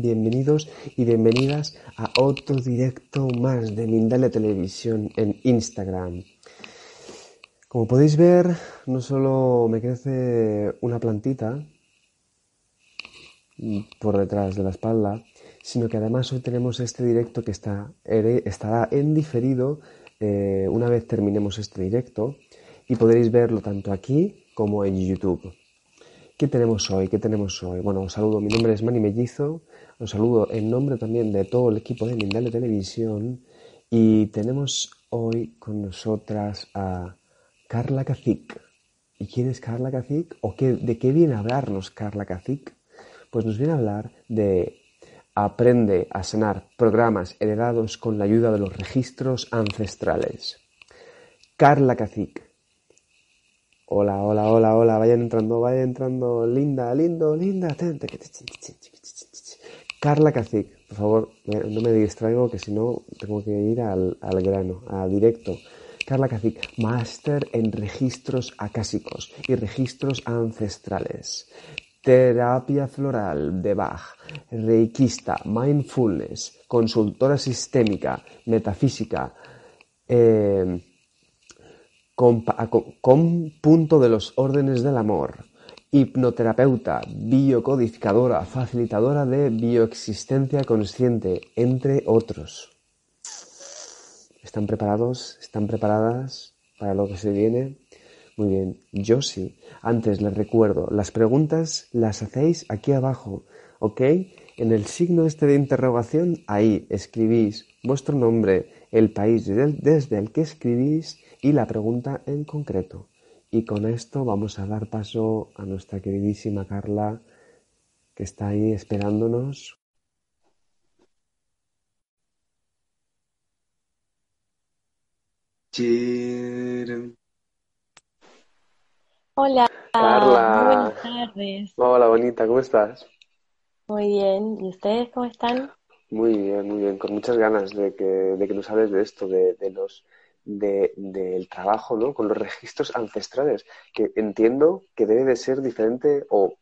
bienvenidos y bienvenidas a otro directo más de Mindale Televisión en Instagram. Como podéis ver, no solo me crece una plantita por detrás de la espalda, sino que además hoy tenemos este directo que está, estará en diferido eh, una vez terminemos este directo y podréis verlo tanto aquí como en YouTube. ¿Qué tenemos hoy? ¿Qué tenemos hoy? Bueno, os saludo, mi nombre es Manny Mellizo, os saludo en nombre también de todo el equipo de Mindale Televisión y tenemos hoy con nosotras a Carla Cacic. ¿Y quién es Carla Cacic? ¿O qué, de qué viene a hablarnos Carla Cacic? Pues nos viene a hablar de Aprende a sanar programas heredados con la ayuda de los registros ancestrales. Carla Cacic, Hola, hola, hola, hola, vayan entrando, vayan entrando, linda, lindo, linda. Carla Cacic, por favor, no me distraigo que si no tengo que ir al, al grano, a directo. Carla Cacic, máster en registros acásicos y registros ancestrales. Terapia floral de Bach, reikista, mindfulness, consultora sistémica, metafísica, eh, con, punto de los órdenes del amor, hipnoterapeuta, biocodificadora, facilitadora de bioexistencia consciente, entre otros. ¿Están preparados? ¿Están preparadas para lo que se viene? Muy bien, yo sí. Antes les recuerdo, las preguntas las hacéis aquí abajo, ¿ok? En el signo este de interrogación, ahí escribís vuestro nombre, el país desde el que escribís y la pregunta en concreto. Y con esto vamos a dar paso a nuestra queridísima Carla, que está ahí esperándonos. Hola, Carla. buenas tardes. Hola, bonita, ¿cómo estás? Muy bien, ¿y ustedes cómo están? Muy bien, muy bien, con muchas ganas de que, de que nos hables de esto, de, de los del trabajo ¿no? con los registros ancestrales, que entiendo que debe de ser diferente o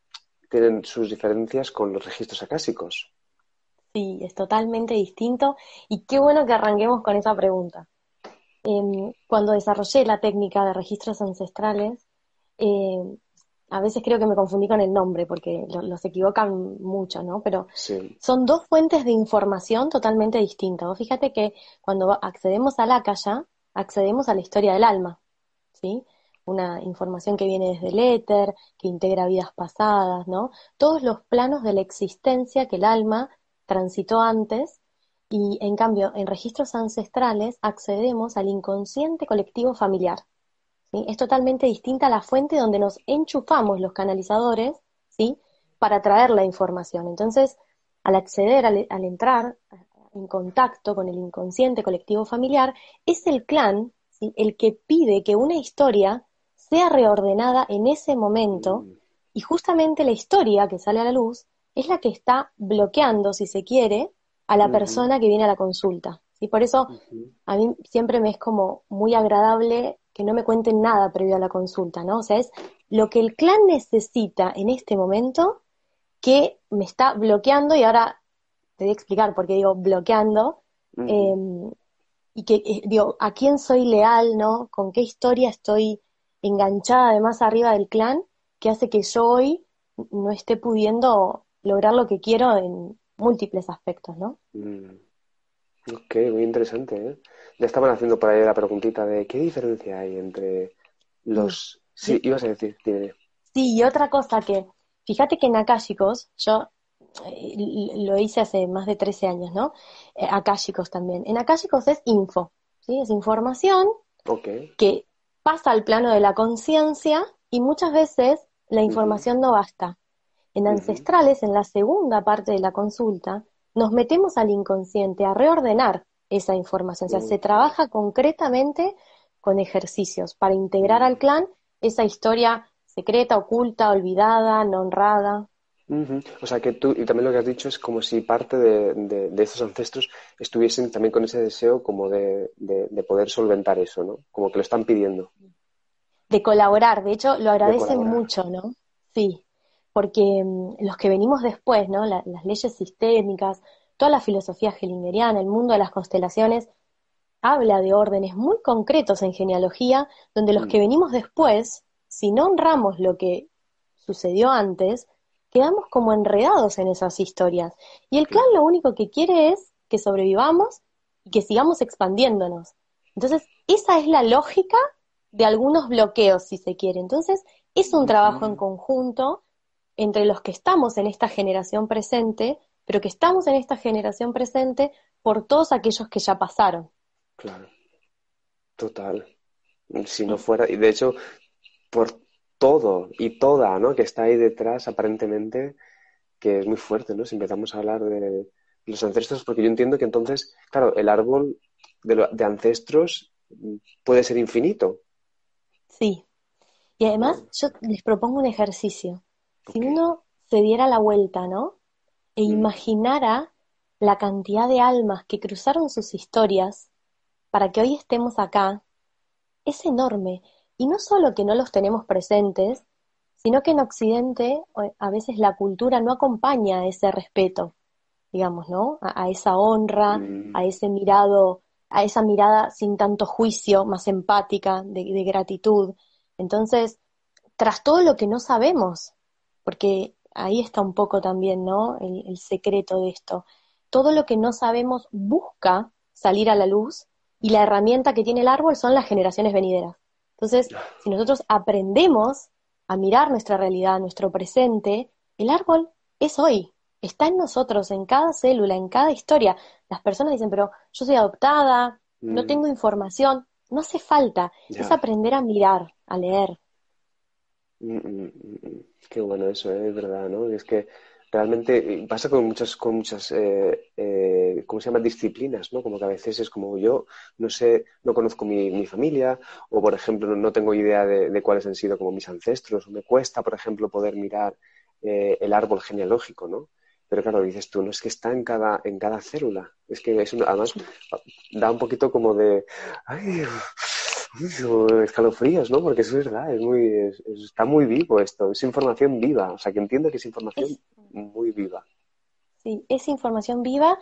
tienen sus diferencias con los registros acásicos. Sí, es totalmente distinto y qué bueno que arranquemos con esa pregunta. Em, cuando desarrollé la técnica de registros ancestrales, em, a veces creo que me confundí con el nombre porque los equivocan mucho, ¿no? Pero son dos fuentes de información totalmente distintas. fíjate que cuando accedemos a la calle, accedemos a la historia del alma, ¿sí? Una información que viene desde el éter, que integra vidas pasadas, ¿no? Todos los planos de la existencia que el alma transitó antes y en cambio en registros ancestrales accedemos al inconsciente colectivo familiar. ¿sí? Es totalmente distinta a la fuente donde nos enchufamos los canalizadores ¿sí? para traer la información. Entonces, al acceder, al, al entrar en contacto con el inconsciente colectivo familiar, es el clan el que pide que una historia sea reordenada en ese momento Mm. y justamente la historia que sale a la luz es la que está bloqueando, si se quiere, a la persona que viene a la consulta. Y por eso a mí siempre me es como muy agradable que no me cuenten nada previo a la consulta, ¿no? O sea, es lo que el clan necesita en este momento que me está bloqueando y ahora te voy a explicar por qué digo bloqueando, eh, y que eh, digo, a quién soy leal, ¿no? Con qué historia estoy enganchada además arriba del clan, que hace que yo hoy no esté pudiendo lograr lo que quiero en múltiples aspectos, ¿no? Mm. Ok, muy interesante, ¿eh? Ya estaban haciendo por ahí la preguntita de qué diferencia hay entre los... Sí, ibas a decir, dime. Sí, y otra cosa que, fíjate que en Akashicos, yo lo hice hace más de 13 años, ¿no? Eh, chicos también. En chicos es info, ¿sí? Es información que pasa al plano de la conciencia y muchas veces la información no basta. En ancestrales, en la segunda parte de la consulta, nos metemos al inconsciente a reordenar esa información. O sea, se trabaja concretamente con ejercicios para integrar al clan esa historia secreta, oculta, olvidada, no honrada. O sea que tú, y también lo que has dicho es como si parte de, de, estos ancestros estuviesen también con ese deseo como de, de, poder solventar eso, ¿no? Como que lo están pidiendo. De colaborar, de hecho lo agradecen mucho, ¿no? Sí, porque mm, los que venimos después, ¿no? las leyes sistémicas, toda la filosofía hellingeriana, el mundo de las constelaciones, habla de órdenes muy concretos en genealogía, donde los mm. que venimos después, si no honramos lo que sucedió antes, quedamos como enredados en esas historias. Y el clan lo único que quiere es que sobrevivamos y que sigamos expandiéndonos. Entonces, esa es la lógica de algunos bloqueos, si se quiere. Entonces, es un trabajo en conjunto entre los que estamos en esta generación presente, pero que estamos en esta generación presente por todos aquellos que ya pasaron. Claro, total. Si no fuera, y de hecho, por todo y toda, ¿no? Que está ahí detrás, aparentemente, que es muy fuerte, ¿no? Si empezamos a hablar de los ancestros, porque yo entiendo que entonces, claro, el árbol de, ancestros puede ser infinito. Sí. Y además, yo les propongo un ejercicio. Si uno se diera la vuelta, ¿no? E mm. imaginara la cantidad de almas que cruzaron sus historias para que hoy estemos acá, es enorme. Y no solo que no los tenemos presentes, sino que en Occidente a veces la cultura no acompaña ese respeto, digamos, ¿no? A, esa honra, mm. a ese mirado, a esa mirada sin tanto juicio, más empática, de, gratitud. Entonces, tras todo lo que no sabemos, porque ahí está un poco también, ¿no? el secreto de esto. Todo lo que no sabemos busca salir a la luz y la herramienta que tiene el árbol son las generaciones venideras. Entonces, si nosotros aprendemos a mirar nuestra realidad, nuestro presente, el árbol es hoy, está en nosotros, en cada célula, en cada historia. Las personas dicen, pero yo soy adoptada, no mm. tengo información. No hace falta, es aprender a mirar, a leer. Mm, mm, Qué bueno eso, ¿eh? es verdad, ¿no? Es que realmente pasa con muchas, con muchas eh, eh, ¿cómo se llama? Disciplinas, ¿no? Como que a veces es como yo no sé, no conozco mi, familia, o por ejemplo no, tengo idea de, cuáles han sido como mis ancestros, o me cuesta, por ejemplo, poder mirar eh, el árbol genealógico, ¿no? Pero claro, dices tú, no es que está en cada, en cada célula. Es que es además da un poquito como de, ay, escalofríos, ¿no? Porque eso es verdad, es muy, está muy vivo esto, es información viva, o sea, que entiendo que es información muy viva. Sí, es información viva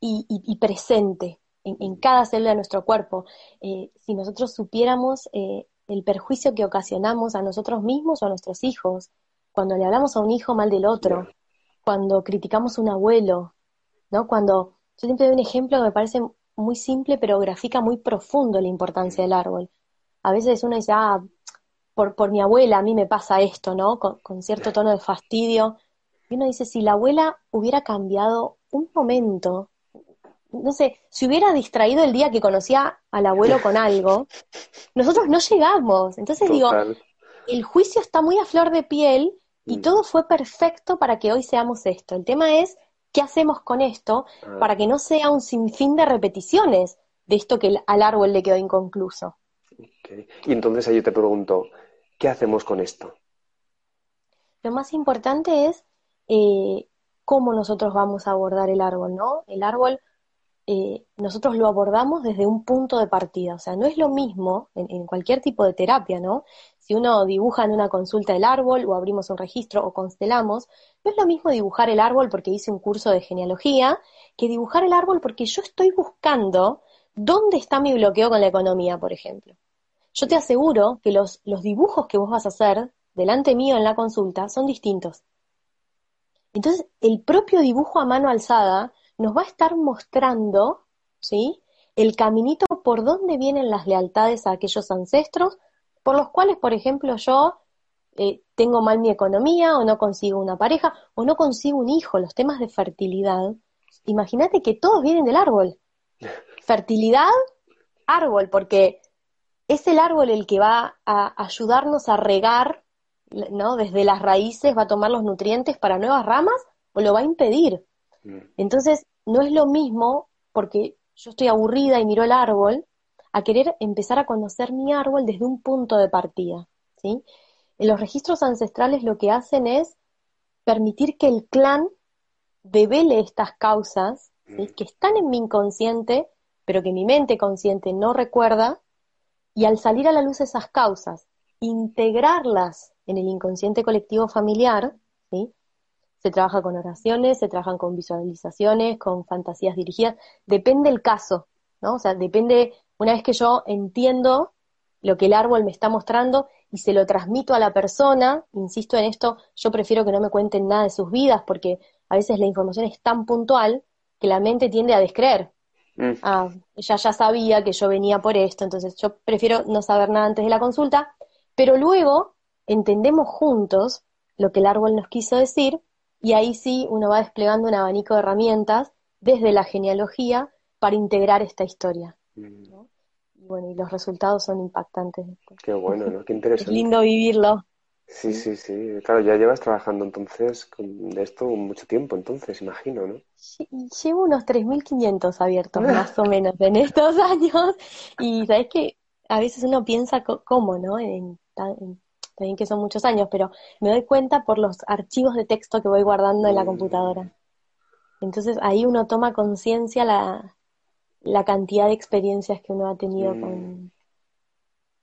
y, presente en, cada célula de nuestro cuerpo. Eh, si nosotros supiéramos eh, el perjuicio que ocasionamos a nosotros mismos o a nuestros hijos, cuando le hablamos a un hijo mal del otro, cuando criticamos a un abuelo, ¿no? Cuando, yo siempre doy un ejemplo que me parece muy simple, pero grafica muy profundo la importancia del árbol. A veces uno dice, ah, por, por mi abuela a mí me pasa esto, ¿no? Con, cierto tono de fastidio. Y uno dice, si la abuela hubiera cambiado un momento, no sé, si hubiera distraído el día que conocía al abuelo con algo, nosotros no llegamos. Entonces digo, el juicio está muy a flor de piel y mm. todo fue perfecto para que hoy seamos esto. El tema es ¿Qué hacemos con esto ah. para que no sea un sinfín de repeticiones de esto que al árbol le quedó inconcluso? Y entonces ahí te pregunto, ¿qué hacemos con esto? Lo más importante es eh, cómo nosotros vamos a abordar el árbol, ¿no? El árbol, eh, nosotros lo abordamos desde un punto de partida, o sea, no es lo mismo en, en, cualquier tipo de terapia, ¿no? Si uno dibuja en una consulta el árbol o abrimos un registro o constelamos, no es lo mismo dibujar el árbol porque hice un curso de genealogía que dibujar el árbol porque yo estoy buscando dónde está mi bloqueo con la economía, por ejemplo. Yo te aseguro que los, los dibujos que vos vas a hacer delante mío en la consulta son distintos. Entonces, el propio dibujo a mano alzada nos va a estar mostrando, ¿sí? El caminito por dónde vienen las lealtades a aquellos ancestros por los cuales, por ejemplo, yo eh, tengo mal mi economía o no consigo una pareja o no consigo un hijo, los temas de fertilidad, imagínate que todos vienen del árbol. Fertilidad, árbol, porque es el árbol el que va a ayudarnos a regar, ¿no? Desde las raíces va a tomar los nutrientes para nuevas ramas o lo va a impedir. Mm. Entonces, no es lo mismo porque yo estoy aburrida y miro el árbol a querer empezar a conocer mi árbol desde un punto de partida, ¿sí? En los registros ancestrales lo que hacen es permitir que el clan devele estas causas mm. que están en mi inconsciente, pero que mi mente consciente no recuerda, y al salir a la luz esas causas, integrarlas en el inconsciente colectivo familiar, ¿sí? se trabaja con oraciones, se trabajan con visualizaciones, con fantasías dirigidas, depende el caso, ¿no? O sea, depende, una vez que yo entiendo lo que el árbol me está mostrando y se lo transmito a la persona, insisto en esto, yo prefiero que no me cuenten nada de sus vidas porque a veces la información es tan puntual que la mente tiende a descreer. Mm. Ah, ella ya sabía que yo venía por esto, entonces yo prefiero no saber nada antes de la consulta, pero luego entendemos juntos lo que el árbol nos quiso decir y ahí sí uno va desplegando un abanico de herramientas desde la genealogía para integrar esta historia. Mm. Bueno, y los resultados son impactantes. Qué bueno, ¿no? Qué interesante. Es lindo vivirlo. Sí, sí, sí. Claro, ya llevas trabajando entonces con esto mucho tiempo, entonces, imagino, ¿no? Llevo unos 3.500 abiertos más o menos en estos años y sabes que a veces uno piensa cómo, ¿no? En, también que son muchos años, pero me doy cuenta por los archivos de texto que voy guardando en la computadora. Entonces ahí uno toma conciencia la, la cantidad de experiencias que uno ha tenido mm. con,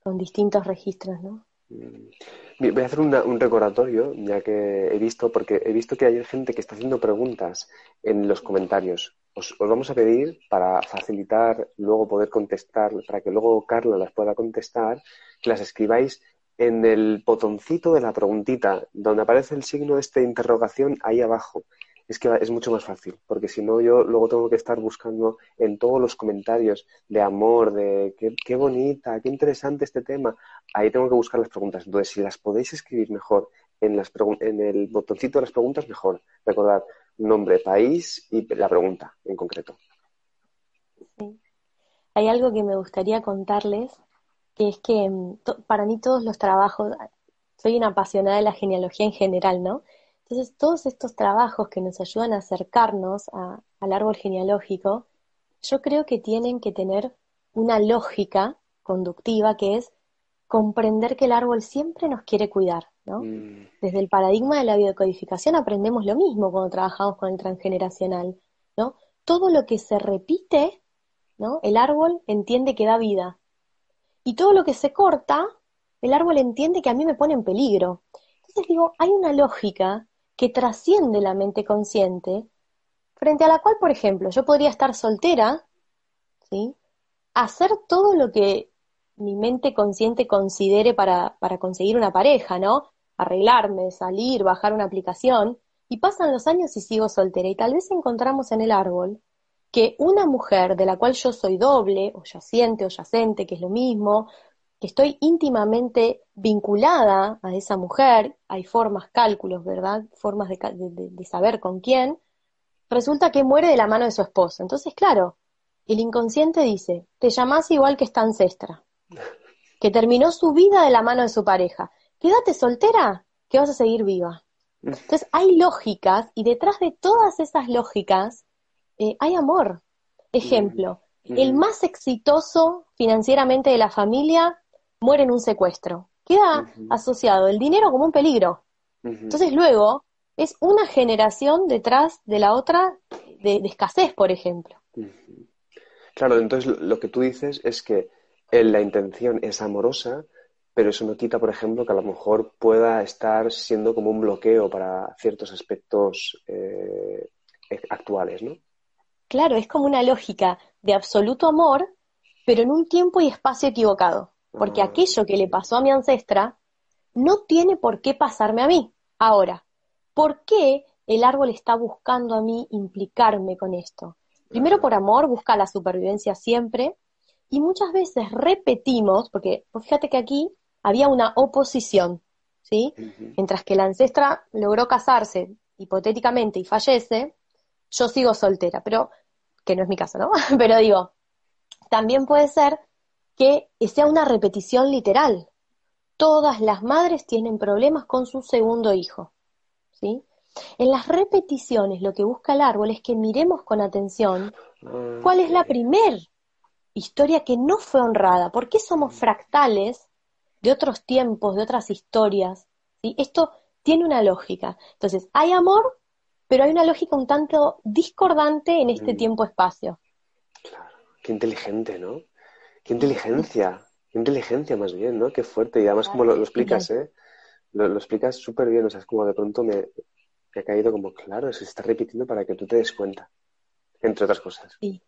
con distintos registros, ¿no? Mm. Voy a hacer un recordatorio, ya que he visto, porque he visto que hay gente que está haciendo preguntas en los comentarios. Os, vamos a pedir, para facilitar luego poder contestar, para que luego Carla las pueda contestar, que las escribáis en el botoncito de la preguntita, donde aparece el signo de esta interrogación ahí abajo es que es mucho más fácil, porque si no yo luego tengo que estar buscando en todos los comentarios de amor, de qué, bonita, qué interesante este tema, ahí tengo que buscar las preguntas. Entonces, si las podéis escribir mejor en, las en el botoncito de las preguntas, mejor. Recordad nombre, país y la pregunta en concreto. Sí. Hay algo que me gustaría contarles, que es que mm, para mí todos los trabajos, soy una apasionada de la genealogía en general, ¿no? Entonces, todos estos trabajos que nos ayudan a acercarnos al árbol genealógico, yo creo que tienen que tener una lógica conductiva que es comprender que el árbol siempre nos quiere cuidar, ¿no? Mm. Desde el paradigma de la biodecodificación aprendemos lo mismo cuando trabajamos con el transgeneracional, ¿no? Todo lo que se repite, ¿no? El árbol entiende que da vida. Y todo lo que se corta, el árbol entiende que a mí me pone en peligro. Entonces digo, hay una lógica que trasciende la mente consciente, frente a la cual, por ejemplo, yo podría estar soltera, ¿sí? hacer todo lo que mi mente consciente considere para, para conseguir una pareja, ¿no? Arreglarme, salir, bajar una aplicación, y pasan los años y sigo soltera, y tal vez encontramos en el árbol que una mujer de la cual yo soy doble, o yaciente o yacente, que es lo mismo, que estoy íntimamente vinculada a esa mujer, hay formas, cálculos, ¿verdad? Formas de, saber con quién, resulta que muere de la mano de su esposo. Entonces, claro, el inconsciente dice, te llamás igual que esta ancestra, que terminó su vida de la mano de su pareja. Quédate soltera, que vas a seguir viva. Entonces, hay lógicas y detrás de todas esas lógicas eh, hay amor. Ejemplo, el más exitoso financieramente de la familia muere en un secuestro. Queda asociado el dinero como un peligro. Entonces luego es una generación detrás de la otra de, escasez, por ejemplo. Claro, entonces lo que tú dices es que la intención es amorosa, pero eso no quita, por ejemplo, que a lo mejor pueda estar siendo como un bloqueo para ciertos aspectos eh, actuales, ¿no? Claro, es como una lógica de absoluto amor, pero en un tiempo y espacio equivocado porque aquello que le pasó a mi ancestra no tiene por qué pasarme a mí. Ahora, ¿por qué el árbol está buscando a mí implicarme con esto? Primero por amor, busca la supervivencia siempre, y muchas veces repetimos, porque pues fíjate que aquí había una oposición, ¿sí? Mientras que la ancestra logró casarse hipotéticamente y fallece, yo sigo soltera, pero que no es mi caso, ¿no? pero digo, también puede ser que sea una repetición literal. Todas las madres tienen problemas con su segundo hijo, ¿sí? En las repeticiones lo que busca el árbol es que miremos con atención cuál es la primer historia que no fue honrada, por qué somos fractales de otros tiempos, de otras historias. ¿sí? Esto tiene una lógica. Entonces, hay amor, pero hay una lógica un tanto discordante en este mm. tiempo-espacio. Claro, qué inteligente, ¿no? Qué inteligencia, qué inteligencia más bien, ¿no? Qué fuerte. Y además, como lo, explicas, ¿eh? Lo, explicas súper bien, o sea, es como de pronto me, me, ha caído como, claro, se está repitiendo para que tú te des cuenta, entre otras cosas. Sí.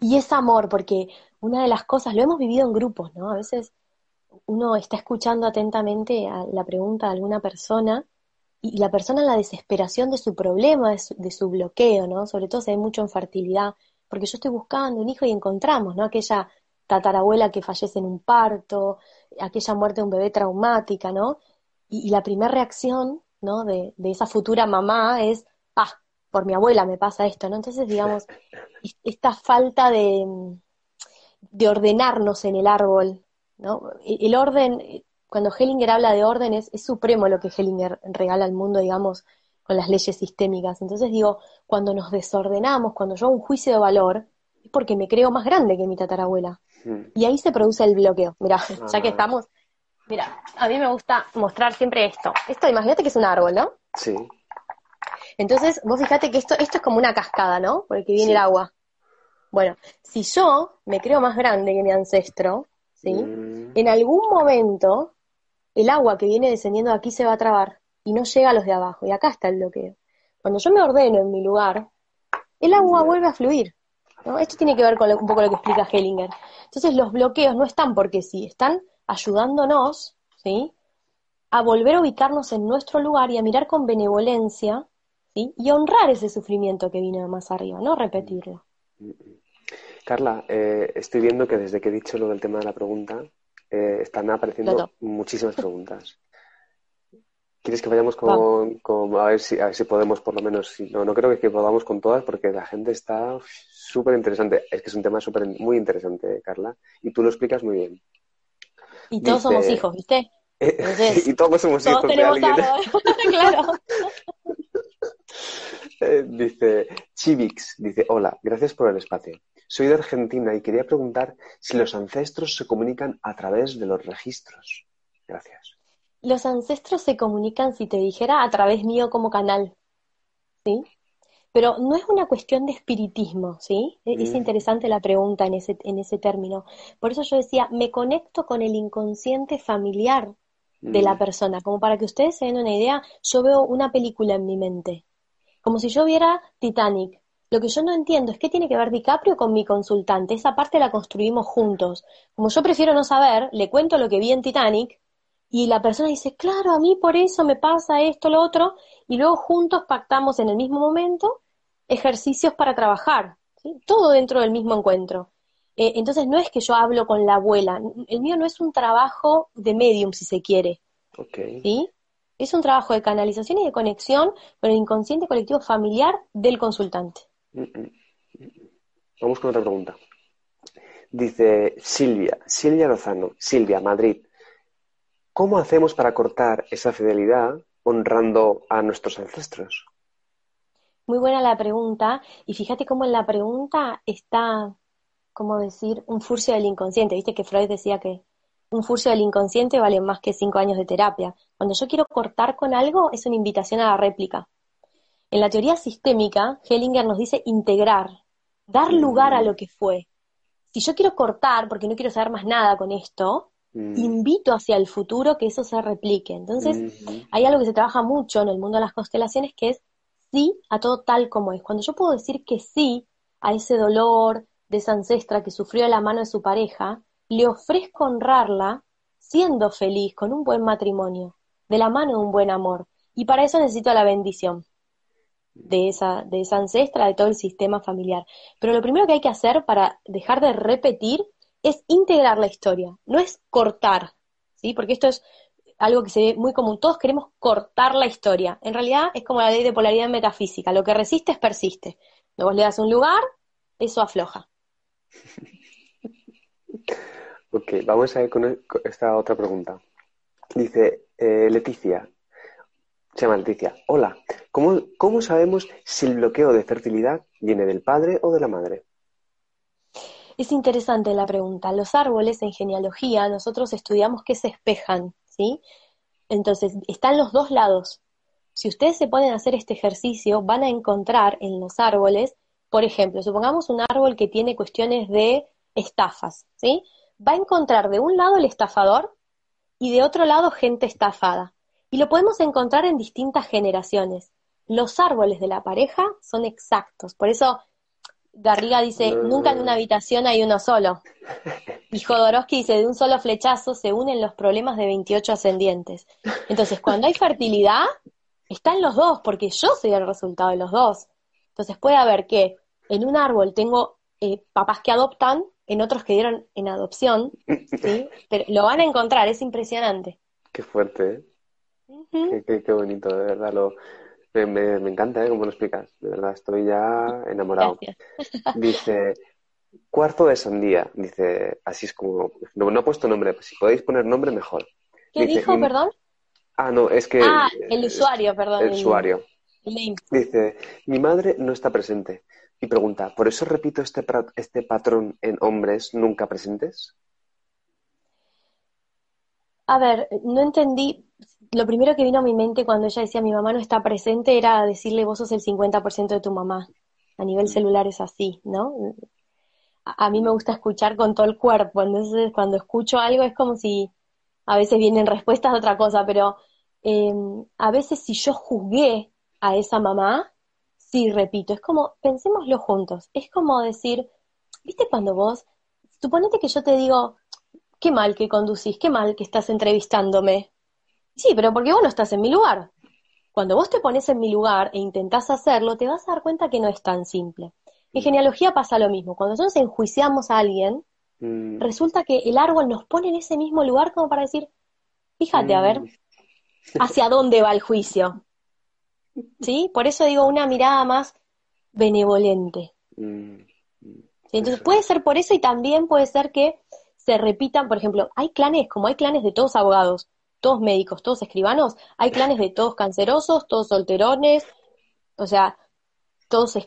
Y es amor, porque una de las cosas, lo hemos vivido en grupos, ¿no? A veces uno está escuchando atentamente a la pregunta de alguna persona y la persona en la desesperación de su problema, de su, bloqueo, ¿no? Sobre todo se ve mucho en fertilidad, porque yo estoy buscando un hijo y encontramos, ¿no? Aquella tatarabuela que fallece en un parto, aquella muerte de un bebé traumática, ¿no? Y, la primera reacción, ¿no? De, de, esa futura mamá es, ah, por mi abuela me pasa esto, ¿no? Entonces, digamos, esta falta de, de ordenarnos en el árbol, ¿no? El orden, cuando Hellinger habla de orden, es, supremo lo que Hellinger regala al mundo, digamos, con las leyes sistémicas. Entonces digo, cuando nos desordenamos, cuando yo hago un juicio de valor, es porque me creo más grande que mi tatarabuela. Y ahí se produce el bloqueo. Mira, ya que estamos, mira, a mí me gusta mostrar siempre esto. Esto, imagínate que es un árbol, ¿no? Sí. Entonces, vos fíjate que esto, esto es como una cascada, ¿no? Por el que viene el agua. Bueno, si yo me creo más grande que mi ancestro, ¿sí? Mm. En algún momento el agua que viene descendiendo de aquí se va a trabar y no llega a los de abajo. Y acá está el bloqueo. Cuando yo me ordeno en mi lugar, el agua vuelve a fluir. ¿No? Esto tiene que ver con un poco lo que explica Hellinger. Entonces los bloqueos no están porque sí, están ayudándonos ¿sí? a volver a ubicarnos en nuestro lugar y a mirar con benevolencia ¿sí? y honrar ese sufrimiento que vino de más arriba, no repetirlo. Carla, eh, estoy viendo que desde que he dicho lo del tema de la pregunta, eh, están apareciendo muchísimas preguntas. ¿Quieres que vayamos con, a, ver si, a ver si podemos por lo menos, no, no creo que podamos con todas porque la gente está súper interesante. Es que es un tema súper muy interesante, Carla, y tú lo explicas muy bien. Y todos somos hijos, ¿viste? y todos somos hijos de alguien. claro. Eh, dice Chivix, dice, hola, gracias por el espacio. Soy de Argentina y quería preguntar si los ancestros se comunican a través de los registros. Gracias. Los ancestros se comunican, si te dijera, a través mío como canal. ¿Sí? Pero no es una cuestión de espiritismo, ¿sí? E-, es mm. interesante la pregunta en ese, en ese término. Por eso yo decía, me conecto con el inconsciente familiar de la mm. persona. Como para que ustedes se den una idea, yo veo una película en mi mente. Como si yo viera Titanic. Lo que yo no entiendo es qué tiene que ver DiCaprio con mi consultante. Esa parte la construimos juntos. Como yo prefiero no saber, le cuento lo que vi en Titanic y la persona dice, claro, a mí por eso me pasa esto, lo otro, y luego juntos pactamos en el mismo momento ejercicios para trabajar, todo dentro del mismo encuentro. Eh, entonces no es que yo hablo con la abuela, el mío no es un trabajo de medium, si se quiere. ¿sí? Es un trabajo de canalización y de conexión con el inconsciente colectivo familiar del consultante. Vamos con otra pregunta. Dice Silvia, Silvia Lozano, Silvia, Madrid. ¿Cómo hacemos para cortar esa fidelidad honrando a nuestros ancestros? Muy buena la pregunta. Y fíjate cómo en la pregunta está, ¿cómo decir? Un furcio del inconsciente. Viste que Freud decía que un furcio del inconsciente vale más que cinco años de terapia. Cuando yo quiero cortar con algo, es una invitación a la réplica. En la teoría sistémica, Hellinger nos dice integrar, dar lugar a lo que fue. Si yo quiero cortar, porque no quiero saber más nada con esto, mm. invito hacia el futuro que eso se replique. Entonces, hay algo que se trabaja mucho en el mundo de las constelaciones que es sí a todo tal como es. Cuando yo puedo decir que sí a ese dolor de esa ancestra que sufrió a la mano de su pareja, le ofrezco honrarla siendo feliz, con un buen matrimonio, de la mano de un buen amor. Y para eso necesito la bendición de esa, de esa ancestra, de todo el sistema familiar. Pero lo primero que hay que hacer para dejar de repetir es integrar la historia, no es cortar, ¿sí? Porque esto es algo que se ve muy común. Todos queremos cortar la historia. En realidad es como la ley de polaridad metafísica. Lo que resiste persiste. Luego le das un lugar, eso afloja. Ok, vamos a ver con esta otra pregunta. Dice eh, Leticia, se llama Leticia, hola, ¿cómo, ¿cómo sabemos si el bloqueo de fertilidad viene del padre o de la madre? Es interesante la pregunta. Los árboles en genealogía nosotros estudiamos que se espejan, ¿sí? Entonces, están los dos lados. Si ustedes se ponen a hacer este ejercicio, van a encontrar en los árboles, por ejemplo, supongamos un árbol que tiene cuestiones de estafas, ¿sí? Va a encontrar de un lado el estafador y de otro lado gente estafada. Y lo podemos encontrar en distintas generaciones. Los árboles de la pareja son exactos. Por eso Garriga dice, nunca en una habitación hay uno solo. Y Jodorowsky dice, de un solo flechazo se unen los problemas de 28 ascendientes. Entonces, cuando hay fertilidad, están los dos, porque yo soy el resultado de los dos. Entonces puede haber que en un árbol tengo eh, papás que adoptan, en otros que dieron en adopción, ¿sí? Pero lo van a encontrar, es impresionante. Qué fuerte, ¿eh? qué, bonito, de verdad. Lo, me, encanta, ¿eh? Como lo explicas. De verdad, estoy ya enamorado. Dice, cuarzo de sandía. Dice, así es como... No, no ha puesto nombre, pues si podéis poner nombre, mejor. ¿Qué dijo, perdón? Ah, no, es que... Ah, el usuario, perdón. El, usuario. Dice, mi madre no está presente. Y pregunta, ¿por eso repito este, este patrón en hombres nunca presentes? A ver, no entendí. Lo primero que vino a mi mente cuando ella decía mi mamá no está presente era decirle vos sos el 50% de tu mamá. A nivel mm. celular es así, ¿no? A, mí me gusta escuchar con todo el cuerpo, entonces cuando escucho algo es como si a veces vienen respuestas de otra cosa, pero em, a veces si yo juzgué a esa mamá, sí, repito, es como, pensémoslo juntos, es como decir, ¿viste cuando vos, suponete que yo te digo, qué mal que conducís, qué mal que estás entrevistándome? Sí, pero porque vos no estás en mi lugar. Cuando vos te pones en mi lugar e intentás hacerlo, te vas a dar cuenta que no es tan simple. En genealogía pasa lo mismo. Cuando nosotros enjuiciamos a alguien, mm. resulta que el árbol nos pone en ese mismo lugar como para decir, fíjate, a ver, mm. ¿hacia dónde va el juicio? ¿Sí? Por eso digo una mirada más benevolente. Mm, Entonces puede ser por eso y también puede ser que se repitan, por ejemplo, hay clanes, como hay clanes de todos abogados, todos médicos, todos escribanos, hay clanes de todos cancerosos, todos solterones, o sea, todos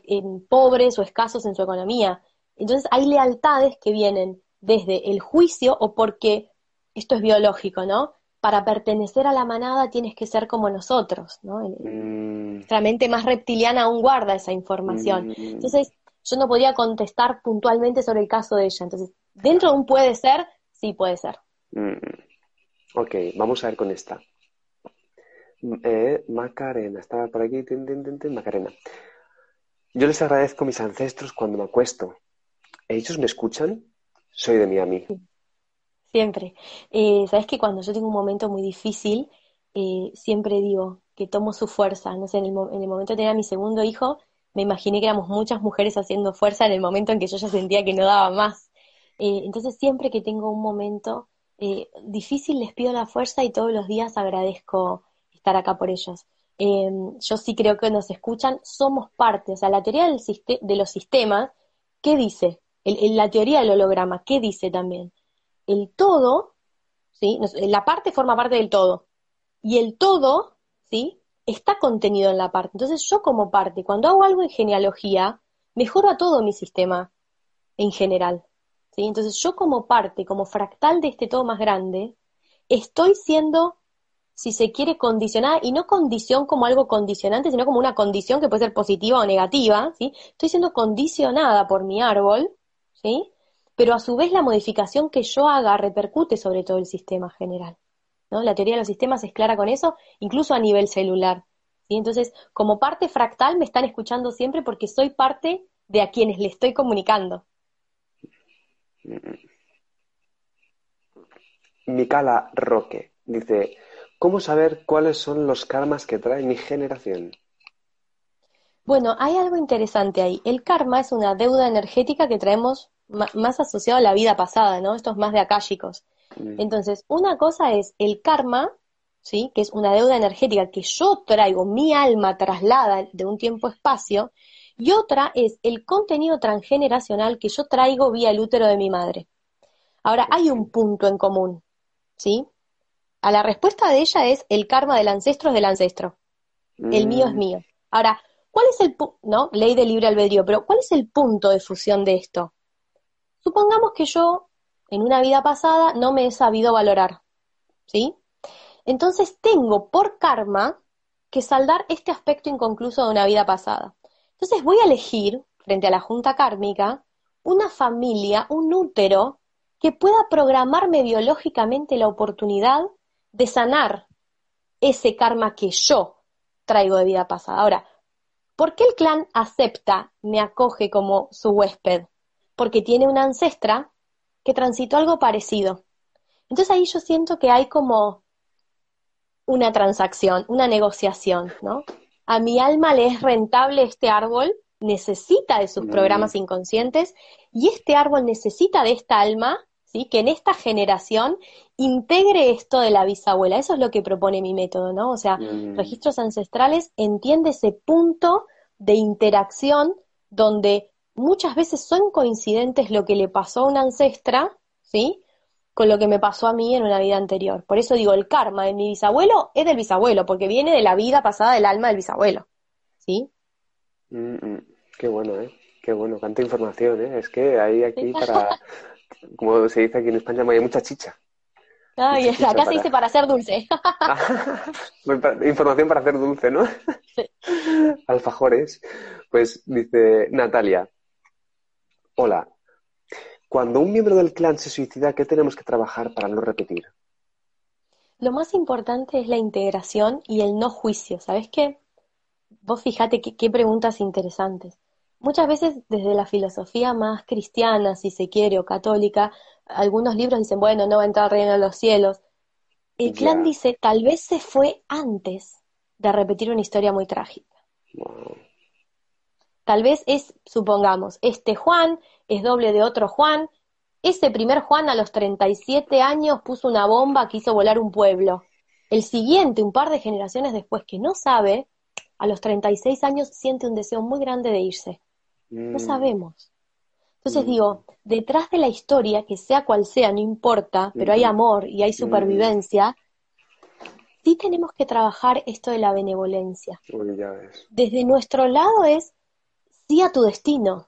pobres o escasos en su economía. Entonces hay lealtades que vienen desde el juicio o porque esto es biológico, ¿no? para pertenecer a la manada tienes que ser como nosotros, ¿no? Mm. La mente más reptiliana aún guarda esa información. Mm. Entonces, yo no podía contestar puntualmente sobre el caso de ella. Entonces, dentro de un puede ser, sí puede ser. Mm. Ok, vamos a ver con esta. Eh, Macarena, estaba por aquí, Macarena. Yo les agradezco a mis ancestros cuando me acuesto. ¿Ellos me escuchan? Soy de Miami. Siempre. Eh, Sabes que cuando yo tengo un momento muy difícil, eh, siempre digo que tomo su fuerza. No sé, en el, en el momento de tener a mi segundo hijo, me imaginé que éramos muchas mujeres haciendo fuerza en el momento en que yo ya sentía que no daba más. Eh, entonces, siempre que tengo un momento eh, difícil, les pido la fuerza y todos los días agradezco estar acá por ellos. Em, yo sí creo que nos escuchan, somos parte. O sea, la teoría del de los sistemas, ¿qué dice? la teoría del holograma, ¿qué dice también? el todo, ¿sí? La parte forma parte del todo. Y el todo, ¿sí? Está contenido en la parte. Entonces yo como parte, cuando hago algo en genealogía, mejoro a todo mi sistema en general. ¿Sí? Entonces yo como parte, como fractal de este todo más grande, estoy siendo, si se quiere, condicionada, y no condición como algo condicionante, sino como una condición que puede ser positiva o negativa, ¿sí? Estoy siendo condicionada por mi árbol, ¿sí? pero a su vez la modificación que yo haga repercute sobre todo el sistema general. ¿no? La teoría de los sistemas es clara con eso, incluso a nivel celular. ¿sí? Entonces, como parte fractal me están escuchando siempre porque soy parte de a quienes le estoy comunicando. Micala Roque dice, ¿cómo saber cuáles son los karmas que trae mi generación? Bueno, hay algo interesante ahí. El karma es una deuda energética que traemos más asociado a la vida pasada, ¿no? Estos más de akáshicos. Mm. Entonces, una cosa es el karma, ¿sí? Que es una deuda energética que yo traigo, mi alma traslada de un tiempo-espacio, y otra es el contenido transgeneracional que yo traigo vía el útero de mi madre. Ahora, hay un punto en común, ¿sí? A la respuesta de ella es el karma del ancestro es del ancestro. El mío es mm. mío. Ahora, ¿cuál es el punto, no? Ley de libre albedrío, pero ¿cuál es el punto de fusión de esto? Supongamos que yo, en una vida pasada, no me he sabido valorar, ¿sí? Entonces tengo por karma que saldar este aspecto inconcluso de una vida pasada. Entonces voy a elegir, frente a la junta kármica, una familia, un útero, que pueda programarme biológicamente la oportunidad de sanar ese karma que yo traigo de vida pasada. Ahora, ¿por qué el clan acepta, me acoge como su huésped? Porque tiene una ancestra que transitó algo parecido. Entonces ahí yo siento que hay como una transacción, una negociación, ¿no? A mi alma le es rentable este árbol, necesita de sus programas inconscientes y este árbol necesita de esta alma, ¿sí? Que en esta generación integre esto de la bisabuela. Eso es lo que propone mi método, ¿no? O sea, registros ancestrales entiende ese punto de interacción donde muchas veces son coincidentes lo que le pasó a una ancestra, ¿sí? Con lo que me pasó a mí en una vida anterior. Por eso digo, el karma de mi bisabuelo es del bisabuelo, porque viene de la vida pasada del alma del bisabuelo. ¿Sí? Mm, mm. qué bueno, ¿eh? Qué bueno, tanta información, ¿eh? Es que hay aquí para, como se dice aquí en España, hay mucha chicha. Ay, acá se dice para hacer dulce. información para hacer dulce, ¿no? Sí. Alfajores. Pues dice Natalia, hola, cuando un miembro del clan se suicida, ¿qué tenemos que trabajar para no repetir? Lo más importante es la integración y el no juicio. ¿Sabes qué? Vos fíjate qué, preguntas interesantes. Muchas veces desde la filosofía más cristiana, si se quiere, o católica, algunos libros dicen, bueno, no va a entrar al reino de los cielos. El clan dice, tal vez se fue antes de repetir una historia muy trágica. Tal vez es, supongamos, este Juan es doble de otro Juan. Ese primer Juan a los 37 años puso una bomba que hizo volar un pueblo. El siguiente, un par de generaciones después, que no sabe, a los 36 años siente un deseo muy grande de irse. No mm. sabemos. Entonces mm. digo, detrás de la historia, que sea cual sea, no importa, pero hay amor y hay supervivencia, sí tenemos que trabajar esto de la benevolencia. Desde nuestro lado es sí a tu destino,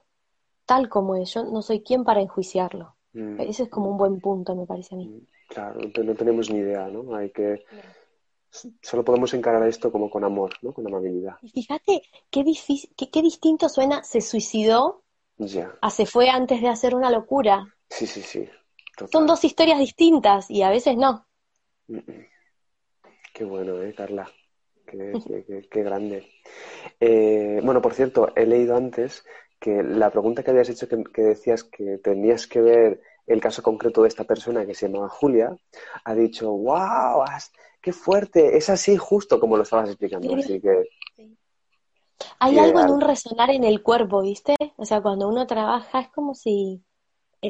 tal como es. Yo no soy quien para enjuiciarlo. Mm. Ese es como un buen punto, me parece a mí. Mm, claro, no tenemos ni idea, ¿no? Hay que... Solo podemos encarar esto como con amor, ¿no? Con amabilidad. Y fíjate qué, difícil, qué, distinto suena, se suicidó ya. a se fue antes de hacer una locura. Sí, sí, sí. Son dos historias distintas y a veces no. Mm, qué bueno, ¿eh, Carla? Qué, qué, grande. Eh, bueno, por cierto, he leído antes que la pregunta que habías hecho, que, decías que tenías que ver el caso concreto de esta persona que se llamaba Julia, ha dicho, wow, qué fuerte, es así justo como lo estabas explicando. Así que... Hay algo en un resonar en el cuerpo, ¿viste? O sea, cuando uno trabaja es como si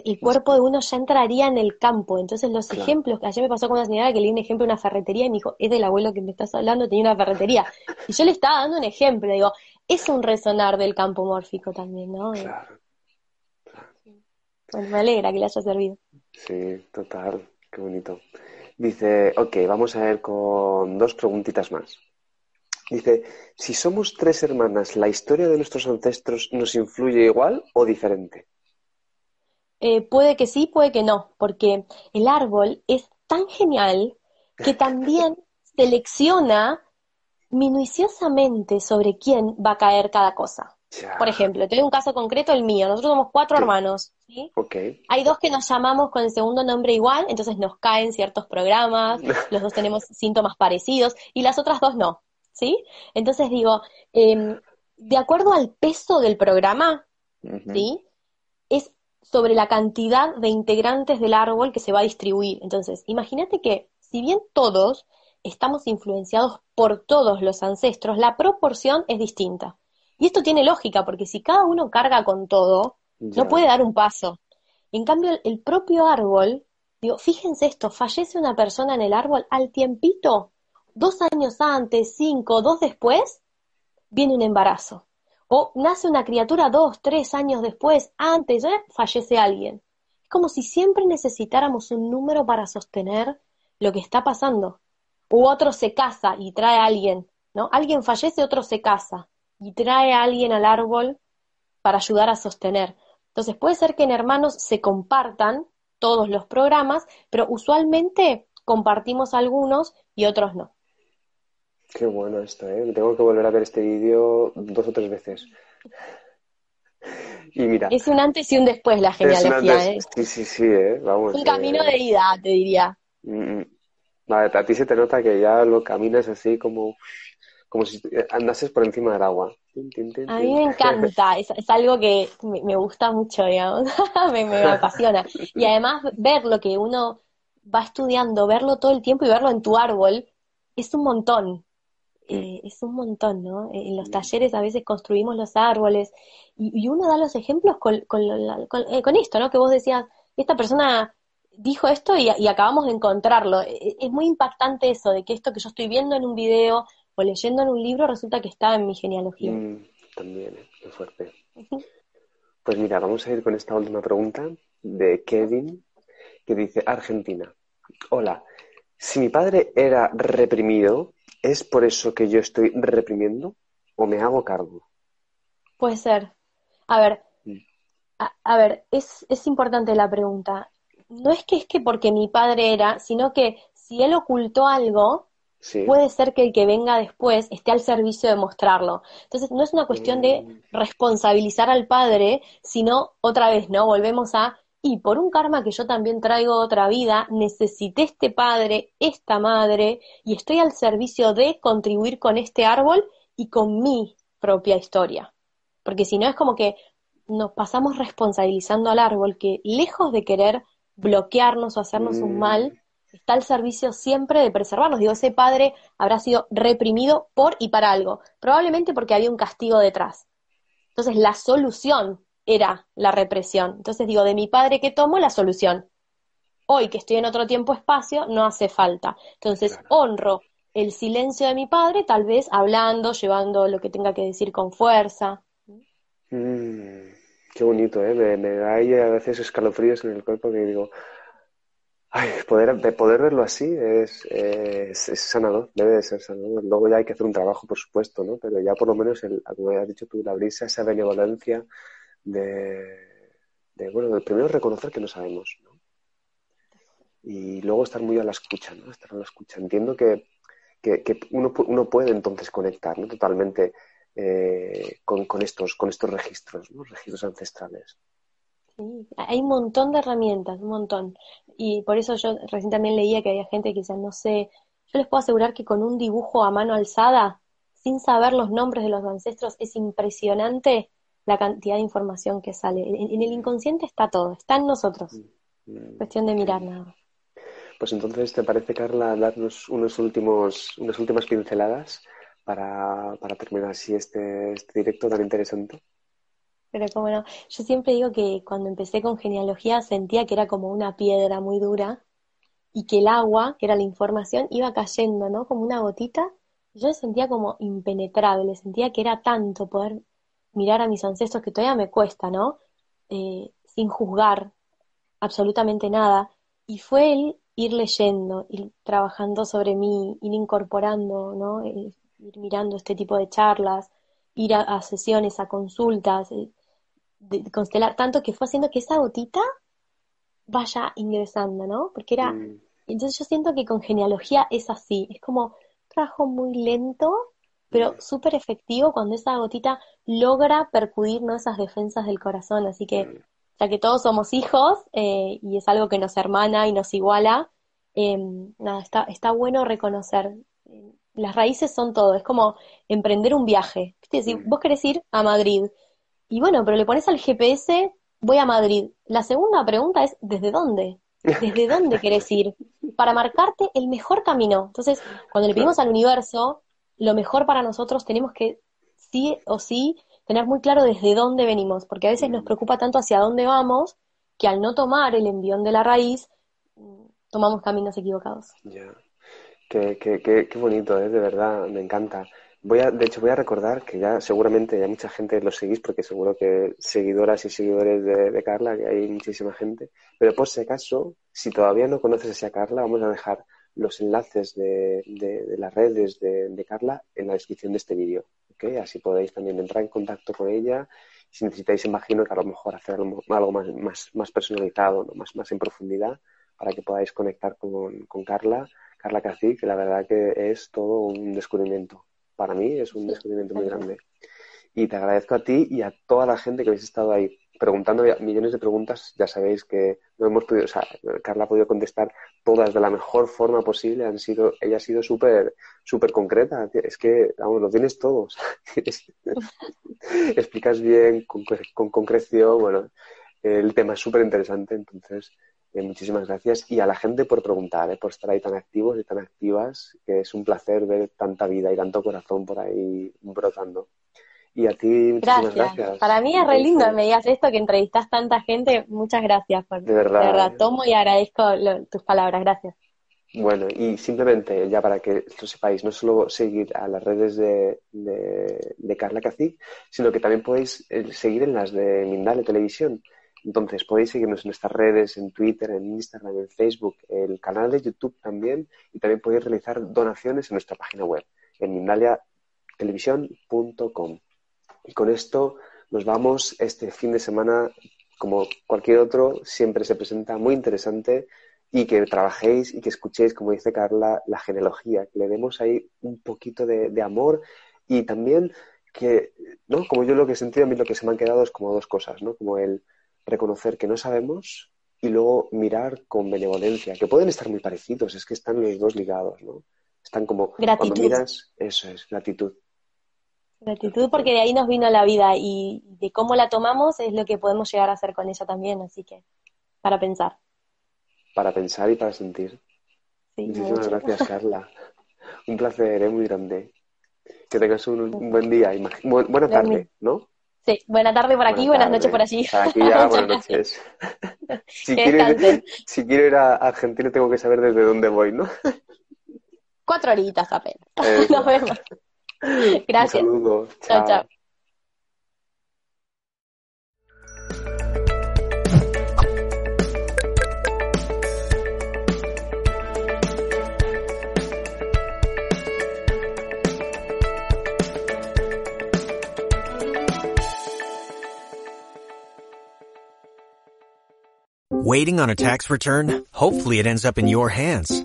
el cuerpo de uno ya entraría en el campo. Entonces los ejemplos, ayer me pasó con una señora que le di un ejemplo de una ferretería y me dijo, es del abuelo que me estás hablando, tenía una ferretería. Y yo le estaba dando un ejemplo, digo, es un resonar del campo mórfico también, ¿no? Claro. Bueno, me alegra que le haya servido. Sí, total, qué bonito. Dice, ok, vamos a ver con dos preguntitas más. Dice, si somos tres hermanas, ¿la historia de nuestros ancestros nos influye igual o diferente? Eh, puede que sí, puede que no, porque el árbol es tan genial que también selecciona minuciosamente sobre quién va a caer cada cosa. Por ejemplo, te doy un caso concreto, el mío. Nosotros somos cuatro hermanos. ¿sí? Hay dos que nos llamamos con el segundo nombre igual, entonces nos caen ciertos programas, los dos tenemos síntomas parecidos, y las otras dos no. ¿sí? Entonces digo, em, de acuerdo al peso del programa, ¿sí? Sobre la cantidad de integrantes del árbol que se va a distribuir. Entonces, imagínate que si bien todos estamos influenciados por todos los ancestros, la proporción es distinta. Y esto tiene lógica, porque si cada uno carga con todo, no puede dar un paso. En cambio, el propio árbol, digo, fíjense esto, fallece una persona en el árbol, al tiempito, dos años antes, cinco, dos después, viene un embarazo. O nace una criatura dos, tres años después, antes, ¿eh? fallece alguien. Es como si siempre necesitáramos un número para sostener lo que está pasando. U otro se casa y trae a alguien, ¿no? Alguien fallece, otro se casa y trae a alguien al árbol para ayudar a sostener. Entonces puede ser que en hermanos se compartan todos los programas, pero usualmente compartimos algunos y otros no. Qué bueno esto, ¿eh? Tengo que volver a ver este vídeo dos o tres veces. Y mira. Es un antes y un después la genealogía, ¿eh? Sí, sí, sí, ¿eh? Vamos. Un camino de ida, te diría. Mm, mm. Vale, a ti se te nota que ya lo caminas así como, como si andases por encima del agua. A mí me encanta, es, algo que me, gusta mucho, digamos, me, me, apasiona. Y además ver lo que uno va estudiando, verlo todo el tiempo y verlo en tu árbol, es un montón. Eh, es un montón, ¿no? En los talleres a veces construimos los árboles y, uno da los ejemplos con, con, eh, con, esto, ¿no? Que vos decías, esta persona dijo esto y, acabamos de encontrarlo. E, e, es muy impactante eso, de que esto que yo estoy viendo en un video o leyendo en un libro resulta que está en mi genealogía. Mm, también, qué fuerte. Pues mira, vamos a ir con esta última pregunta de Kevin, que dice, Argentina. Hola, si mi padre era reprimido, ¿es por eso que yo estoy reprimiendo o me hago cargo? Puede ser. A ver, mm. a, ver, es, es importante la pregunta no es que es que porque mi padre era, sino que si él ocultó algo, puede ser que el que venga después esté al servicio de mostrarlo. Entonces, no es una cuestión de mm. responsabilizar al padre, sino otra vez, ¿no? Volvemos a, y por un karma que yo también traigo otra vida, necesité este padre, esta madre, y estoy al servicio de contribuir con este árbol y con mi propia historia. Porque si no es como que nos pasamos responsabilizando al árbol que lejos de querer bloquearnos o hacernos un mal, mm. está al servicio siempre de preservarnos. Digo, ese padre habrá sido reprimido por y para algo, probablemente porque había un castigo detrás. Entonces, la solución era la represión. Entonces, digo, de mi padre que tomo la solución. Hoy que estoy en otro tiempo-espacio, no hace falta. Entonces, honro el silencio de mi padre, tal vez hablando, llevando lo que tenga que decir con fuerza. Mm. Qué bonito, ¿eh? Me, me da ahí a veces escalofríos en el cuerpo que digo, ay, poder, de poder verlo así es, es, sanador, debe de ser sanador. Luego ya hay que hacer un trabajo, por supuesto, ¿no? Pero ya por lo menos, el, como has dicho tú, la brisa, esa benevolencia de, de, bueno, de primero reconocer que no sabemos, ¿no? Y luego estar muy a la escucha, ¿no? Estar a la escucha. Entiendo que, que, uno, uno puede entonces conectar, ¿no? Totalmente eh, con, estos, con estos registros, ¿no? registros ancestrales. Sí, hay un montón de herramientas, un montón. Y por eso yo recién también leía que había gente que quizás no sé, yo les puedo asegurar que con un dibujo a mano alzada, sin saber los nombres de los ancestros, es impresionante la cantidad de información que sale. En, el inconsciente está todo, está en nosotros. Mm, mm, Cuestión de mirar nada. Pues entonces, ¿te parece, Carla, darnos unos últimos, unas últimas pinceladas para, para terminar así este, este directo tan interesante. Pero como no, yo siempre digo que cuando empecé con genealogía sentía que era como una piedra muy dura y que el agua, que era la información, iba cayendo, ¿no? Como una gotita. Yo sentía como impenetrable, sentía que era tanto poder mirar a mis ancestros que todavía me cuesta, ¿no? Eh, sin juzgar absolutamente nada. Y fue el ir leyendo, ir trabajando sobre mí, ir incorporando, ¿no? ir mirando este tipo de charlas, ir a, sesiones, a consultas, eh, de, constelar, tanto que fue haciendo que esa gotita vaya ingresando, ¿no? Porque era, mm. entonces yo siento que con genealogía es así, es como trabajo muy lento, pero súper efectivo cuando esa gotita logra percudir ¿no? esas defensas del corazón, así que ya que todos somos hijos eh, y es algo que nos hermana y nos iguala, em, nada, está, está bueno reconocer las raíces son todo, es como emprender un viaje. Si vos querés ir a Madrid, y bueno, pero le pones al GPS, voy a Madrid. La segunda pregunta es, ¿desde dónde? ¿Desde dónde querés ir? Para marcarte el mejor camino. Entonces, cuando le pedimos al universo lo mejor para nosotros, tenemos que sí o sí tener muy claro desde dónde venimos, porque a veces nos preocupa tanto hacia dónde vamos, que al no tomar el envión de la raíz, tomamos caminos equivocados. Qué, qué, qué, qué bonito, ¿eh? de verdad, me encanta. Voy a, de hecho, voy a recordar que ya seguramente ya mucha gente lo seguís, porque seguro que seguidoras y seguidores de, Carla, que hay muchísima gente. Pero por si acaso, si todavía no conoces a Carla, vamos a dejar los enlaces de, de, las redes de, Carla en la descripción de este vídeo. ¿okay? Así podéis también entrar en contacto con ella. Si necesitáis, imagino que a lo mejor hacer algo, más, más, más personalizado, ¿no? más, más en profundidad, para que podáis conectar con, con Carla, Carla Cacique, que la verdad que es todo un descubrimiento para mí es un descubrimiento muy grande. Y te agradezco a ti y a toda la gente que habéis estado ahí preguntando millones de preguntas. Ya sabéis que no hemos podido, o sea, Carla ha podido contestar todas de la mejor forma posible. Han sido, ella ha sido súper, súper concreta. Es que, vamos, lo tienes todo. Explicas bien, con, con concreción. Bueno, el tema es súper interesante. Entonces, eh, muchísimas gracias y a la gente por preguntar, eh, por estar ahí tan activos y tan activas, que es un placer ver tanta vida y tanto corazón por ahí brotando. Y a ti, muchísimas gracias. Para mí es re lindo que me digas esto, que entrevistas tanta gente. Muchas gracias. Por, de verdad. De verdad, tomo y agradezco tus palabras. Gracias. Bueno, y simplemente, ya para que lo sepáis, no solo seguir a las redes de, de, Carla Cacic, sino que también podéis eh, seguir en las de Mindale Televisión. Entonces podéis seguirnos en nuestras redes, en Twitter, en Instagram, en Facebook, el canal de YouTube también y también podéis realizar donaciones en nuestra página web, en mindaliatelevisión.com. Y con esto nos vamos este fin de semana, como cualquier otro, siempre se presenta muy interesante y que trabajéis y que escuchéis, como dice Carla, la genealogía, que le demos ahí un poquito de, de amor y también que, ¿no? Como yo lo que he sentido, a mí lo que se me han quedado es como dos cosas, ¿no? Como el reconocer que no sabemos y luego mirar con benevolencia, que pueden estar muy parecidos, es que están los dos ligados, ¿no? Están como gratitud. cuando miras, eso es, gratitud. Gratitud porque de ahí nos vino la vida y de cómo la tomamos es lo que podemos llegar a hacer con ella también, así que para pensar. Para pensar y para sentir. Muchísimas gracias, Carla. Un placer, ¿eh? muy grande. Que tengas un, buen día y buena tarde, ¿no? Sí, buena tarde por aquí, buenas, noches por allí. Aquí ya, buenas noches. si, quiero ir, si, quiero ir, a Argentina tengo que saber desde dónde voy, ¿no? Cuatro horitas apenas. Nos vemos. Gracias. Un saludo. chao. chao. Waiting on a tax return? Hopefully it ends up in your hands.